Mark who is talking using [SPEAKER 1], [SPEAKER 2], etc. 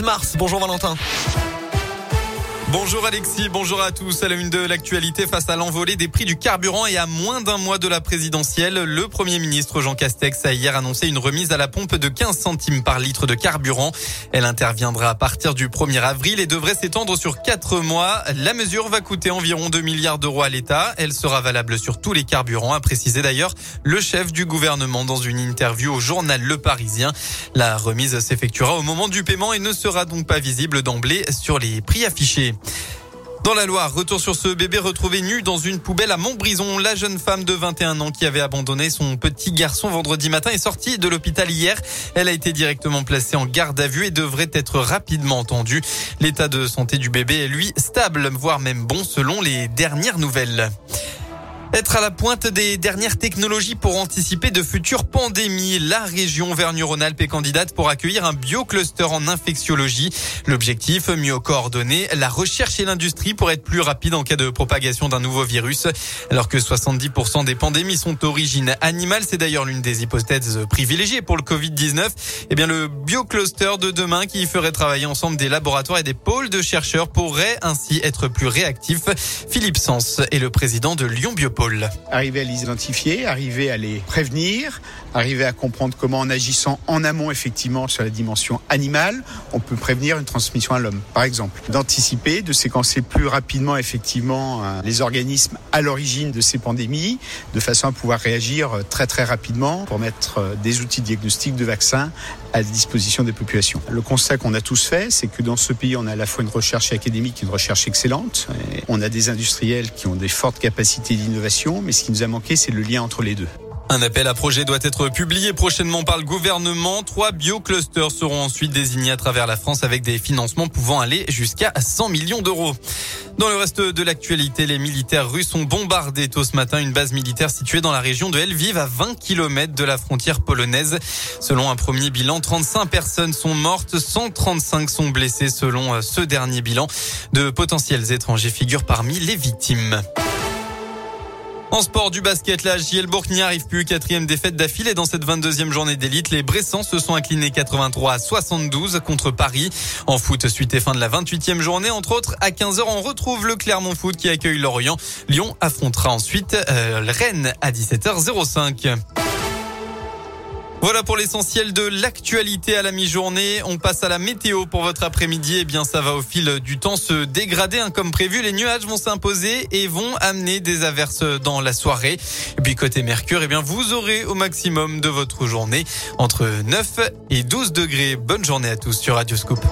[SPEAKER 1] mars. Bonjour Valentin.
[SPEAKER 2] Bonjour Alexis, bonjour à tous. À la une de l'actualité, face à l'envolée des prix du carburant et à moins d'un mois de la présidentielle, le Premier ministre Jean Castex a hier annoncé une remise à la pompe de 15 centimes par litre de carburant. Elle interviendra à partir du 1er avril et devrait s'étendre sur 4 mois. La mesure va coûter environ 2 milliards d'euros à l'État. Elle sera valable sur tous les carburants, a précisé d'ailleurs le chef du gouvernement dans une interview au journal Le Parisien. La remise s'effectuera au moment du paiement et ne sera donc pas visible d'emblée sur les prix affichés. Dans la Loire, retour sur ce bébé retrouvé nu dans une poubelle à Montbrison. La jeune femme de 21 ans qui avait abandonné son petit garçon vendredi matin est sortie de l'hôpital hier. Elle a été directement placée en garde à vue et devrait être rapidement entendue. L'état de santé du bébé est lui stable, voire même bon selon les dernières nouvelles. Être à la pointe des dernières technologies pour anticiper de futures pandémies. La région Vergne-Rhône-Alpes est candidate pour accueillir un biocluster en infectiologie. L'objectif, mieux coordonner la recherche et l'industrie pour être plus rapide en cas de propagation d'un nouveau virus. Alors que 70% des pandémies sont d'origine animale, c'est d'ailleurs l'une des hypothèses privilégiées pour le Covid-19. Eh bien, le biocluster de demain qui ferait travailler ensemble des laboratoires et des pôles de chercheurs pourrait ainsi être plus réactif. Philippe Sens est le président de Lyon
[SPEAKER 3] Arriver à les identifier, arriver à les prévenir, arriver à comprendre comment en agissant en amont effectivement sur la dimension animale, on peut prévenir une transmission à l'homme, par exemple. D'anticiper, de séquencer plus rapidement effectivement euh, les organismes à l'origine de ces pandémies, de façon à pouvoir réagir euh, très très rapidement pour mettre euh, des outils de diagnostic de vaccins à disposition des populations. Le constat qu'on a tous fait, c'est que dans ce pays, on a à la fois une recherche académique, une recherche excellente. On a des industriels qui ont des fortes capacités d'innovation, mais ce qui nous a manqué, c'est le lien entre les deux.
[SPEAKER 2] Un appel à projet doit être publié prochainement par le gouvernement. Trois bioclusters seront ensuite désignés à travers la France avec des financements pouvant aller jusqu'à 100 millions d'euros. Dans le reste de l'actualité, les militaires russes ont bombardé tôt ce matin une base militaire située dans la région de Lviv à 20 km de la frontière polonaise. Selon un premier bilan, 35 personnes sont mortes, 135 sont blessées selon ce dernier bilan. De potentiels étrangers figurent parmi les victimes. En sport du basket, la Gielbourg n'y arrive plus. Quatrième défaite d'affilée dans cette 22e journée d'élite. Les Bressans se sont inclinés 83 à 72 contre Paris. En foot, suite et fin de la 28e journée. Entre autres, à 15h, on retrouve le Clermont Foot qui accueille Lorient. Lyon affrontera ensuite euh, Rennes à 17h05. Voilà pour l'essentiel de l'actualité à la mi-journée. On passe à la météo pour votre après-midi. Eh bien, ça va au fil du temps se dégrader. Hein, comme prévu, les nuages vont s'imposer et vont amener des averses dans la soirée. Et puis côté Mercure, eh bien, vous aurez au maximum de votre journée entre 9 et 12 degrés. Bonne journée à tous sur Radio Scoop.